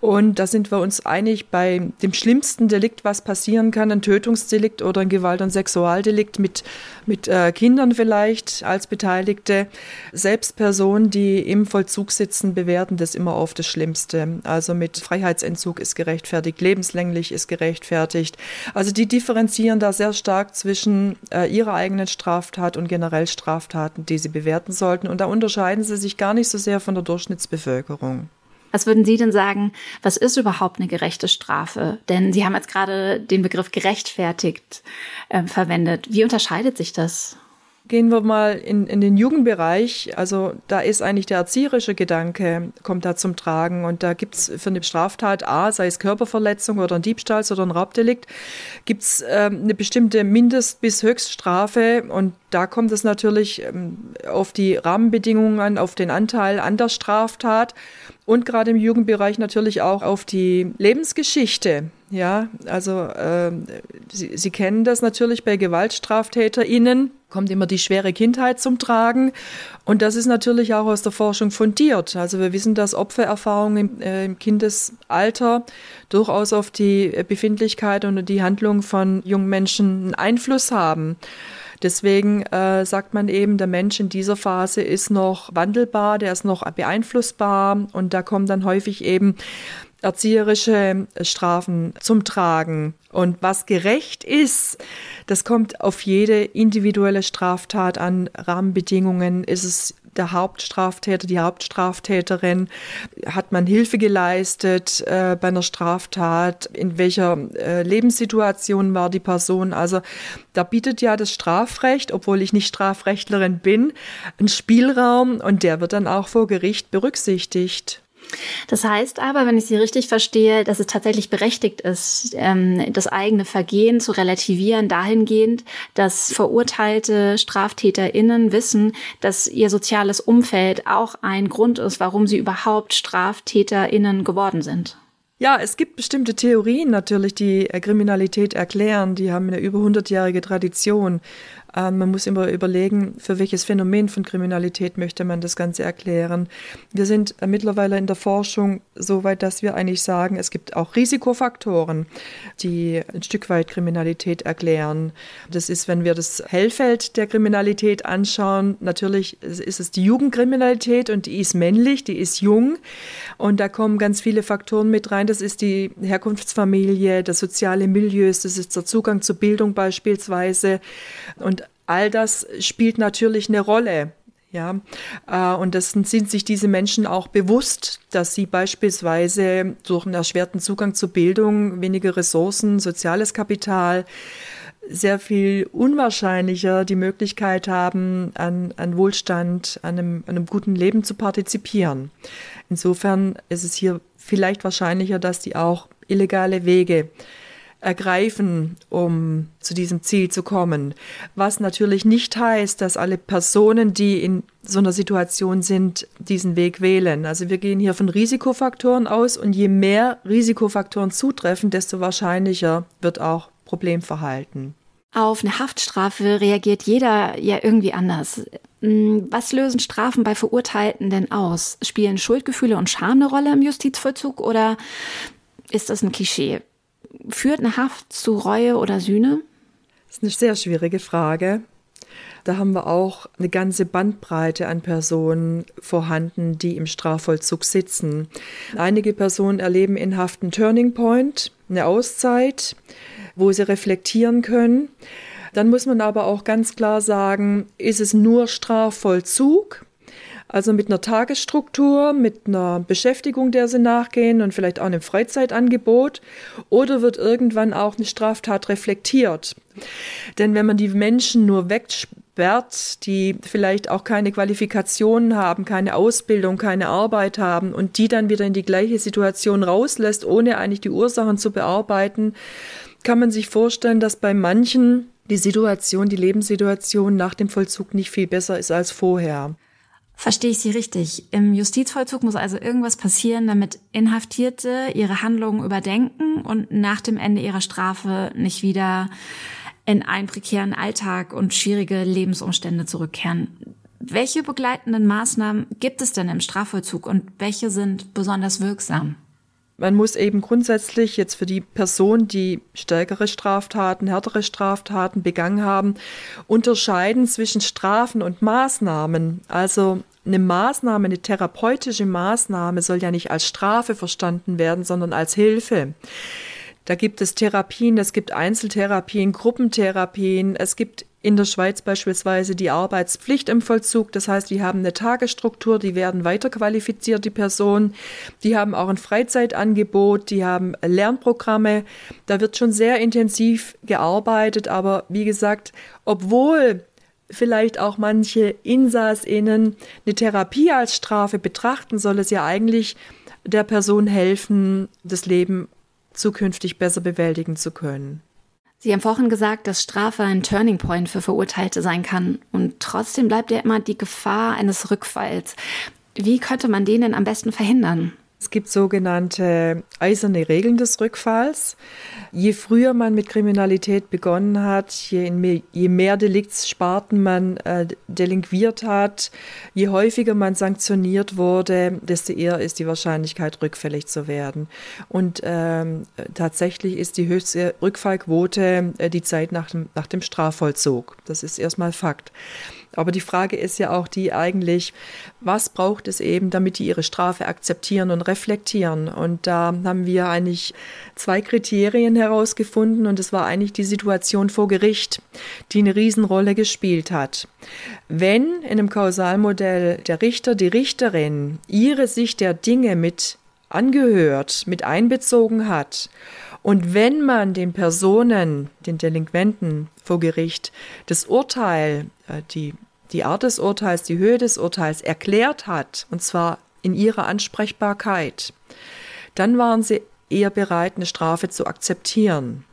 Und da sind wir uns einig, bei dem schlimmsten Delikt, was passieren kann, ein Tötungsdelikt oder ein Gewalt- und Sexualdelikt mit, mit äh, Kindern vielleicht als Beteiligte. Selbst Personen, die im Vollzug sitzen, bewerten das immer auf das Schlimmste. Also mit Freiheitsentzug ist gerechtfertigt, lebenslänglich ist gerechtfertigt. Also die differenzieren da sehr stark zwischen äh, ihrer eigenen eigenen Straftat und generell Straftaten, die sie bewerten sollten. Und da unterscheiden sie sich gar nicht so sehr von der Durchschnittsbevölkerung. Was würden Sie denn sagen, was ist überhaupt eine gerechte Strafe? Denn Sie haben jetzt gerade den Begriff gerechtfertigt äh, verwendet. Wie unterscheidet sich das? Gehen wir mal in, in den Jugendbereich. Also da ist eigentlich der erzieherische Gedanke, kommt da zum Tragen. Und da gibt's für eine Straftat A, sei es Körperverletzung oder ein Diebstahls- oder ein Raubdelikt, gibt's ähm, eine bestimmte Mindest- bis Höchststrafe. Und da kommt es natürlich ähm, auf die Rahmenbedingungen an, auf den Anteil an der Straftat und gerade im Jugendbereich natürlich auch auf die Lebensgeschichte. Ja, also äh, Sie, Sie kennen das natürlich bei GewaltstraftäterInnen, kommt immer die schwere Kindheit zum Tragen. Und das ist natürlich auch aus der Forschung fundiert. Also wir wissen, dass Opfererfahrungen im, äh, im Kindesalter durchaus auf die Befindlichkeit und die Handlung von jungen Menschen einen Einfluss haben. Deswegen äh, sagt man eben, der Mensch in dieser Phase ist noch wandelbar, der ist noch beeinflussbar und da kommen dann häufig eben erzieherische Strafen zum Tragen. Und was gerecht ist, das kommt auf jede individuelle Straftat an. Rahmenbedingungen ist es der Hauptstraftäter, die Hauptstraftäterin? Hat man Hilfe geleistet äh, bei einer Straftat? In welcher äh, Lebenssituation war die Person? Also da bietet ja das Strafrecht, obwohl ich nicht Strafrechtlerin bin, einen Spielraum und der wird dann auch vor Gericht berücksichtigt. Das heißt aber, wenn ich Sie richtig verstehe, dass es tatsächlich berechtigt ist, ähm, das eigene Vergehen zu relativieren, dahingehend, dass verurteilte StraftäterInnen wissen, dass ihr soziales Umfeld auch ein Grund ist, warum sie überhaupt StraftäterInnen geworden sind. Ja, es gibt bestimmte Theorien natürlich, die Kriminalität erklären. Die haben eine über hundertjährige Tradition. Ähm, man muss immer überlegen, für welches Phänomen von Kriminalität möchte man das Ganze erklären. Wir sind äh, mittlerweile in der Forschung so weit, dass wir eigentlich sagen, es gibt auch Risikofaktoren, die ein Stück weit Kriminalität erklären. Das ist, wenn wir das Hellfeld der Kriminalität anschauen, natürlich ist es die Jugendkriminalität und die ist männlich, die ist jung und da kommen ganz viele Faktoren mit rein. Das ist die Herkunftsfamilie, das soziale Milieu, das ist der Zugang zur Bildung beispielsweise und all das spielt natürlich eine Rolle. Ja, äh, und das sind sich diese Menschen auch bewusst, dass sie beispielsweise durch einen erschwerten Zugang zur Bildung, weniger Ressourcen, soziales Kapital, sehr viel unwahrscheinlicher die Möglichkeit haben, an, an Wohlstand, an einem, an einem guten Leben zu partizipieren. Insofern ist es hier vielleicht wahrscheinlicher, dass die auch illegale Wege ergreifen, um zu diesem Ziel zu kommen. Was natürlich nicht heißt, dass alle Personen, die in so einer Situation sind, diesen Weg wählen. Also wir gehen hier von Risikofaktoren aus und je mehr Risikofaktoren zutreffen, desto wahrscheinlicher wird auch Problemverhalten. Auf eine Haftstrafe reagiert jeder ja irgendwie anders. Hm, was lösen Strafen bei Verurteilten denn aus? Spielen Schuldgefühle und Scham eine Rolle im Justizvollzug oder ist das ein Klischee? Führt eine Haft zu Reue oder Sühne? Das ist eine sehr schwierige Frage. Da haben wir auch eine ganze Bandbreite an Personen vorhanden, die im Strafvollzug sitzen. Einige Personen erleben in Haft einen Turning Point, eine Auszeit, wo sie reflektieren können. Dann muss man aber auch ganz klar sagen, ist es nur Strafvollzug? Also mit einer Tagesstruktur, mit einer Beschäftigung, der sie nachgehen und vielleicht auch einem Freizeitangebot. Oder wird irgendwann auch eine Straftat reflektiert? Denn wenn man die Menschen nur wegsperrt, die vielleicht auch keine Qualifikationen haben, keine Ausbildung, keine Arbeit haben und die dann wieder in die gleiche Situation rauslässt, ohne eigentlich die Ursachen zu bearbeiten, kann man sich vorstellen, dass bei manchen die Situation, die Lebenssituation nach dem Vollzug nicht viel besser ist als vorher. Verstehe ich Sie richtig? Im Justizvollzug muss also irgendwas passieren, damit Inhaftierte ihre Handlungen überdenken und nach dem Ende ihrer Strafe nicht wieder in einen prekären Alltag und schwierige Lebensumstände zurückkehren. Welche begleitenden Maßnahmen gibt es denn im Strafvollzug und welche sind besonders wirksam? Man muss eben grundsätzlich jetzt für die Person, die stärkere Straftaten, härtere Straftaten begangen haben, unterscheiden zwischen Strafen und Maßnahmen. Also eine Maßnahme, eine therapeutische Maßnahme soll ja nicht als Strafe verstanden werden, sondern als Hilfe. Da gibt es Therapien, es gibt Einzeltherapien, Gruppentherapien, es gibt in der Schweiz beispielsweise die Arbeitspflicht im Vollzug. Das heißt, die haben eine Tagesstruktur, die werden weiterqualifiziert, die Personen. Die haben auch ein Freizeitangebot, die haben Lernprogramme. Da wird schon sehr intensiv gearbeitet. Aber wie gesagt, obwohl vielleicht auch manche InsassInnen eine Therapie als Strafe betrachten, soll es ja eigentlich der Person helfen, das Leben zukünftig besser bewältigen zu können. Sie haben vorhin gesagt, dass Strafe ein Turning Point für Verurteilte sein kann. Und trotzdem bleibt ja immer die Gefahr eines Rückfalls. Wie könnte man den denn am besten verhindern? Es gibt sogenannte eiserne Regeln des Rückfalls. Je früher man mit Kriminalität begonnen hat, je, mehr, je mehr Deliktssparten man äh, delinquiert hat, je häufiger man sanktioniert wurde, desto eher ist die Wahrscheinlichkeit, rückfällig zu werden. Und ähm, tatsächlich ist die höchste Rückfallquote äh, die Zeit nach dem, nach dem Strafvollzug. Das ist erstmal Fakt. Aber die Frage ist ja auch die eigentlich, was braucht es eben, damit die ihre Strafe akzeptieren und reflektieren? Und da haben wir eigentlich zwei Kriterien herausgefunden und es war eigentlich die Situation vor Gericht, die eine Riesenrolle gespielt hat. Wenn in einem Kausalmodell der Richter, die Richterin ihre Sicht der Dinge mit angehört, mit einbezogen hat und wenn man den Personen, den Delinquenten vor Gericht, das Urteil, äh, die die Art des Urteils, die Höhe des Urteils erklärt hat, und zwar in ihrer Ansprechbarkeit, dann waren sie eher bereit, eine Strafe zu akzeptieren.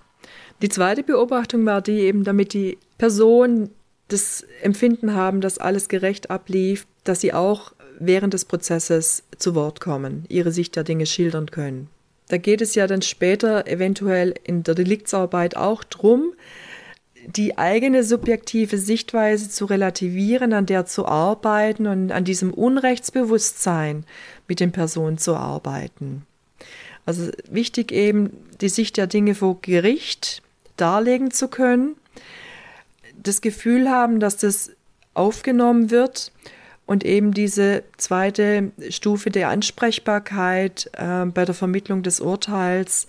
Die zweite Beobachtung war die eben, damit die Personen das Empfinden haben, dass alles gerecht ablief, dass sie auch während des Prozesses zu Wort kommen, ihre Sicht der Dinge schildern können. Da geht es ja dann später eventuell in der Deliktsarbeit auch drum, die eigene subjektive Sichtweise zu relativieren, an der zu arbeiten und an diesem Unrechtsbewusstsein mit den Personen zu arbeiten. Also wichtig eben, die Sicht der Dinge vor Gericht darlegen zu können, das Gefühl haben, dass das aufgenommen wird und eben diese zweite Stufe der Ansprechbarkeit äh, bei der Vermittlung des Urteils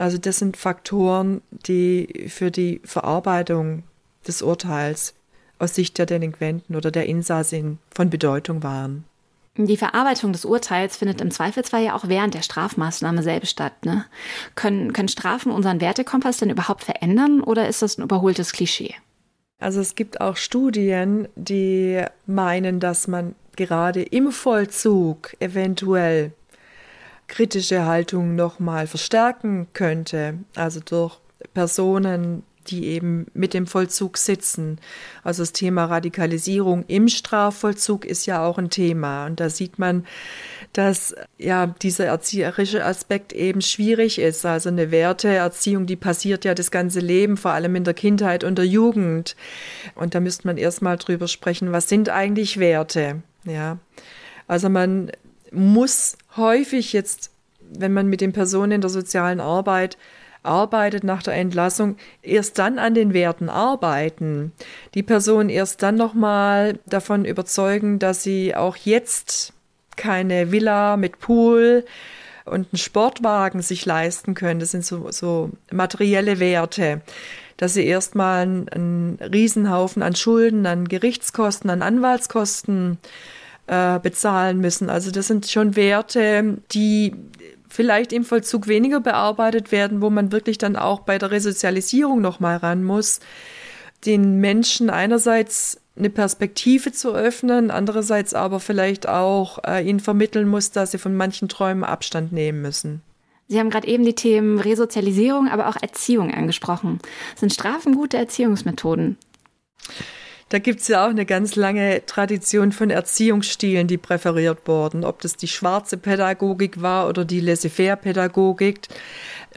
also das sind Faktoren, die für die Verarbeitung des Urteils aus Sicht der Delinquenten oder der Insassin von Bedeutung waren. Die Verarbeitung des Urteils findet im Zweifelsfall ja auch während der Strafmaßnahme selbst statt. Ne? Können, können Strafen unseren Wertekompass denn überhaupt verändern oder ist das ein überholtes Klischee? Also es gibt auch Studien, die meinen, dass man gerade im Vollzug eventuell kritische Haltung nochmal verstärken könnte, also durch Personen, die eben mit dem Vollzug sitzen. Also das Thema Radikalisierung im Strafvollzug ist ja auch ein Thema. Und da sieht man, dass ja dieser erzieherische Aspekt eben schwierig ist. Also eine Werteerziehung, die passiert ja das ganze Leben, vor allem in der Kindheit und der Jugend. Und da müsste man erstmal drüber sprechen, was sind eigentlich Werte? Ja. Also man muss häufig jetzt, wenn man mit den Personen in der sozialen Arbeit arbeitet nach der Entlassung, erst dann an den Werten arbeiten. Die Person erst dann nochmal davon überzeugen, dass sie auch jetzt keine Villa mit Pool und einen Sportwagen sich leisten können. Das sind so, so materielle Werte. Dass sie erstmal einen, einen Riesenhaufen an Schulden, an Gerichtskosten, an Anwaltskosten äh, bezahlen müssen. Also das sind schon Werte, die vielleicht im Vollzug weniger bearbeitet werden, wo man wirklich dann auch bei der Resozialisierung nochmal ran muss, den Menschen einerseits eine Perspektive zu öffnen, andererseits aber vielleicht auch äh, ihnen vermitteln muss, dass sie von manchen Träumen Abstand nehmen müssen. Sie haben gerade eben die Themen Resozialisierung, aber auch Erziehung angesprochen. Sind Strafen gute Erziehungsmethoden? Da gibt es ja auch eine ganz lange Tradition von Erziehungsstilen, die präferiert wurden. Ob das die schwarze Pädagogik war oder die Laissez-faire-Pädagogik.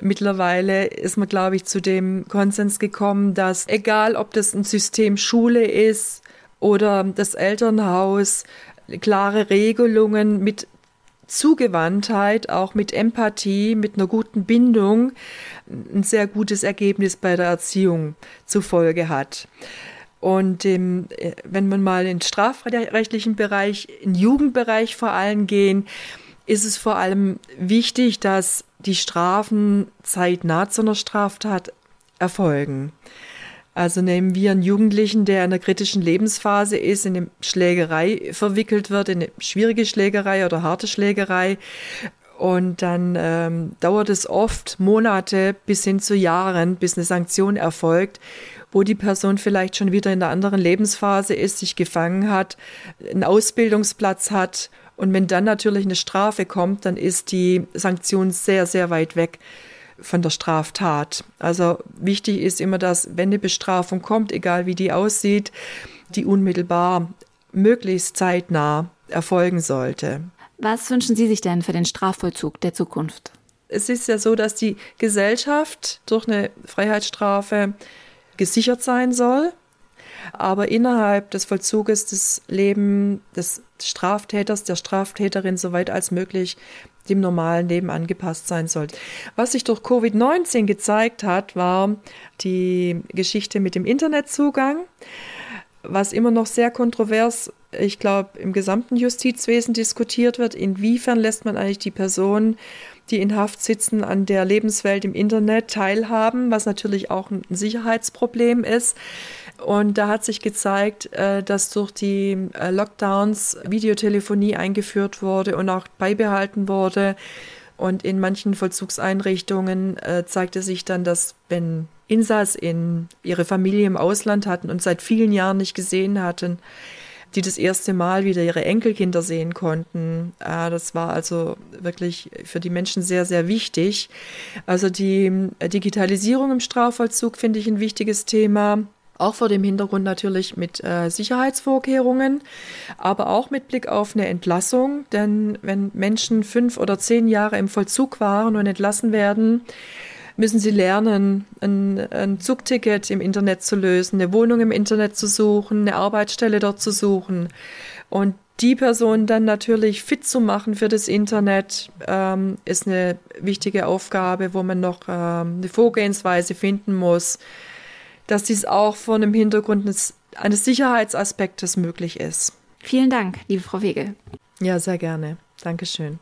Mittlerweile ist man, glaube ich, zu dem Konsens gekommen, dass egal, ob das ein System Schule ist oder das Elternhaus, klare Regelungen mit Zugewandtheit, auch mit Empathie, mit einer guten Bindung ein sehr gutes Ergebnis bei der Erziehung zur Folge hat. Und ähm, wenn man mal in den strafrechtlichen Bereich, in den Jugendbereich vor allem gehen, ist es vor allem wichtig, dass die Strafen zeitnah zu einer Straftat erfolgen. Also nehmen wir einen Jugendlichen, der in einer kritischen Lebensphase ist, in eine Schlägerei verwickelt wird, in eine schwierige Schlägerei oder harte Schlägerei. Und dann ähm, dauert es oft Monate bis hin zu Jahren, bis eine Sanktion erfolgt wo die Person vielleicht schon wieder in einer anderen Lebensphase ist, sich gefangen hat, einen Ausbildungsplatz hat. Und wenn dann natürlich eine Strafe kommt, dann ist die Sanktion sehr, sehr weit weg von der Straftat. Also wichtig ist immer, dass wenn eine Bestrafung kommt, egal wie die aussieht, die unmittelbar möglichst zeitnah erfolgen sollte. Was wünschen Sie sich denn für den Strafvollzug der Zukunft? Es ist ja so, dass die Gesellschaft durch eine Freiheitsstrafe gesichert sein soll, aber innerhalb des Vollzuges das Leben des Straftäters, der Straftäterin so weit als möglich dem normalen Leben angepasst sein soll. Was sich durch Covid-19 gezeigt hat, war die Geschichte mit dem Internetzugang, was immer noch sehr kontrovers, ich glaube, im gesamten Justizwesen diskutiert wird. Inwiefern lässt man eigentlich die Person die in Haft sitzen, an der Lebenswelt im Internet teilhaben, was natürlich auch ein Sicherheitsproblem ist. Und da hat sich gezeigt, äh, dass durch die äh, Lockdowns Videotelefonie eingeführt wurde und auch beibehalten wurde. Und in manchen Vollzugseinrichtungen äh, zeigte sich dann, dass wenn Insass in ihre Familie im Ausland hatten und seit vielen Jahren nicht gesehen hatten, die das erste Mal wieder ihre Enkelkinder sehen konnten. Äh, das war also wirklich für die Menschen sehr, sehr wichtig. Also die Digitalisierung im Strafvollzug finde ich ein wichtiges Thema. Auch vor dem Hintergrund natürlich mit äh, Sicherheitsvorkehrungen, aber auch mit Blick auf eine Entlassung. Denn wenn Menschen fünf oder zehn Jahre im Vollzug waren und entlassen werden, müssen sie lernen, ein, ein Zugticket im Internet zu lösen, eine Wohnung im Internet zu suchen, eine Arbeitsstelle dort zu suchen. Und die Person dann natürlich fit zu machen für das Internet, ähm, ist eine wichtige Aufgabe, wo man noch ähm, eine Vorgehensweise finden muss, dass dies auch vor einem Hintergrund eines, eines Sicherheitsaspektes möglich ist. Vielen Dank, liebe Frau Wegel. Ja, sehr gerne. Dankeschön.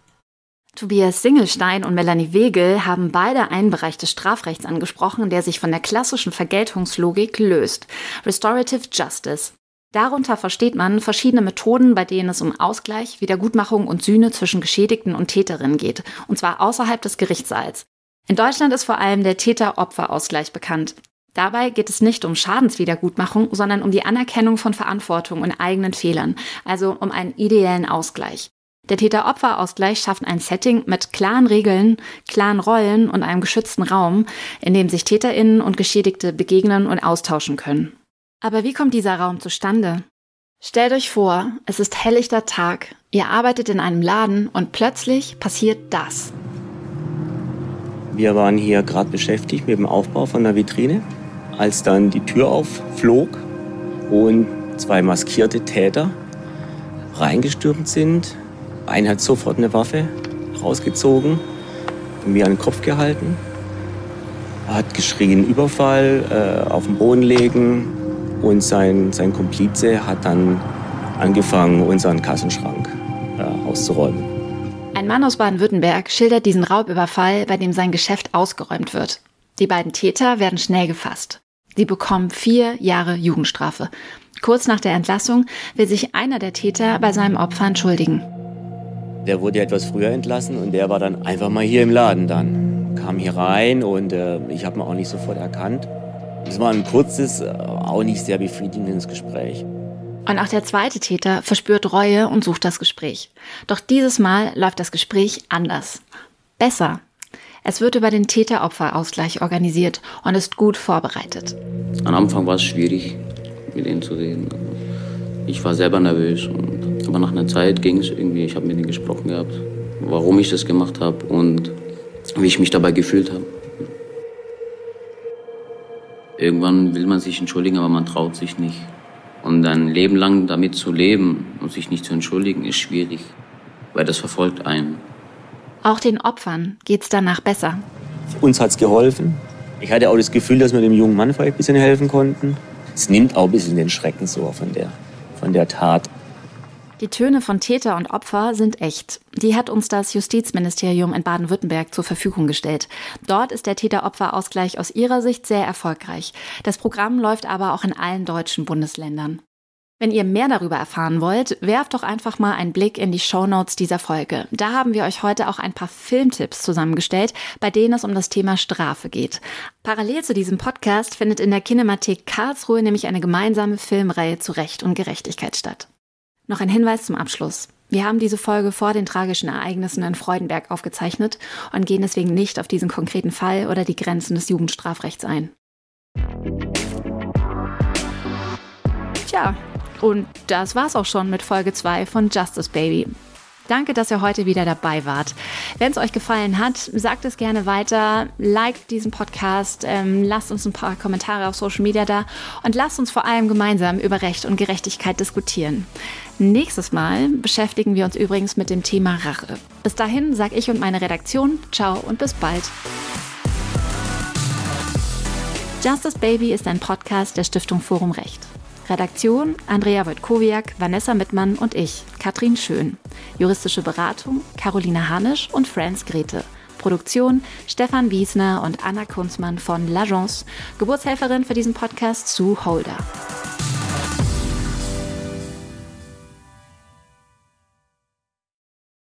Tobias Singelstein und Melanie Wegel haben beide einen Bereich des Strafrechts angesprochen, der sich von der klassischen Vergeltungslogik löst. Restorative Justice. Darunter versteht man verschiedene Methoden, bei denen es um Ausgleich, Wiedergutmachung und Sühne zwischen Geschädigten und Täterinnen geht, und zwar außerhalb des Gerichtssaals. In Deutschland ist vor allem der Täter-Opfer-Ausgleich bekannt. Dabei geht es nicht um Schadenswiedergutmachung, sondern um die Anerkennung von Verantwortung und eigenen Fehlern, also um einen ideellen Ausgleich. Der Täter-Opfer-Ausgleich schafft ein Setting mit klaren Regeln, klaren Rollen und einem geschützten Raum, in dem sich TäterInnen und Geschädigte begegnen und austauschen können. Aber wie kommt dieser Raum zustande? Stellt euch vor, es ist helllichter Tag, ihr arbeitet in einem Laden und plötzlich passiert das. Wir waren hier gerade beschäftigt mit dem Aufbau von der Vitrine, als dann die Tür aufflog und zwei maskierte Täter reingestürmt sind. Einer hat sofort eine Waffe rausgezogen mir an den Kopf gehalten. Hat geschrien, Überfall, äh, auf den Boden legen und sein, sein Komplize hat dann angefangen, unseren Kassenschrank äh, auszuräumen. Ein Mann aus Baden-Württemberg schildert diesen Raubüberfall, bei dem sein Geschäft ausgeräumt wird. Die beiden Täter werden schnell gefasst. Sie bekommen vier Jahre Jugendstrafe. Kurz nach der Entlassung will sich einer der Täter bei seinem Opfer entschuldigen. Der wurde etwas früher entlassen und der war dann einfach mal hier im Laden dann. Kam hier rein und äh, ich habe ihn auch nicht sofort erkannt. Es war ein kurzes, äh, auch nicht sehr befriedigendes Gespräch. Und auch der zweite Täter verspürt Reue und sucht das Gespräch. Doch dieses Mal läuft das Gespräch anders. Besser. Es wird über den Täter-Opfer-Ausgleich organisiert und ist gut vorbereitet. Am Anfang war es schwierig, mit ihnen zu reden. Ich war selber nervös, und, aber nach einer Zeit ging es irgendwie. Ich habe mit ihnen gesprochen gehabt, warum ich das gemacht habe und wie ich mich dabei gefühlt habe. Irgendwann will man sich entschuldigen, aber man traut sich nicht. Und ein Leben lang damit zu leben und sich nicht zu entschuldigen, ist schwierig, weil das verfolgt einen. Auch den Opfern geht's danach besser. Uns hat's geholfen. Ich hatte auch das Gefühl, dass wir dem jungen Mann vielleicht ein bisschen helfen konnten. Es nimmt auch ein bisschen den Schrecken so von der, von der Tat. Die Töne von Täter und Opfer sind echt. Die hat uns das Justizministerium in Baden-Württemberg zur Verfügung gestellt. Dort ist der Täter-Opfer-Ausgleich aus ihrer Sicht sehr erfolgreich. Das Programm läuft aber auch in allen deutschen Bundesländern. Wenn ihr mehr darüber erfahren wollt, werft doch einfach mal einen Blick in die Shownotes dieser Folge. Da haben wir euch heute auch ein paar Filmtipps zusammengestellt, bei denen es um das Thema Strafe geht. Parallel zu diesem Podcast findet in der Kinemathek Karlsruhe nämlich eine gemeinsame Filmreihe zu Recht und Gerechtigkeit statt. Noch ein Hinweis zum Abschluss. Wir haben diese Folge vor den tragischen Ereignissen in Freudenberg aufgezeichnet und gehen deswegen nicht auf diesen konkreten Fall oder die Grenzen des Jugendstrafrechts ein. Tja, und das war's auch schon mit Folge 2 von Justice Baby. Danke, dass ihr heute wieder dabei wart. Wenn es euch gefallen hat, sagt es gerne weiter, liked diesen Podcast, ähm, lasst uns ein paar Kommentare auf Social Media da und lasst uns vor allem gemeinsam über Recht und Gerechtigkeit diskutieren. Nächstes Mal beschäftigen wir uns übrigens mit dem Thema Rache. Bis dahin sage ich und meine Redaktion Ciao und bis bald. Justice Baby ist ein Podcast der Stiftung Forum Recht. Redaktion Andrea Wojtkowiak, Vanessa Mittmann und ich, Katrin Schön. Juristische Beratung Caroline Hanisch und Franz Grete. Produktion Stefan Wiesner und Anna Kunzmann von L'Agence. Geburtshelferin für diesen Podcast Sue Holder.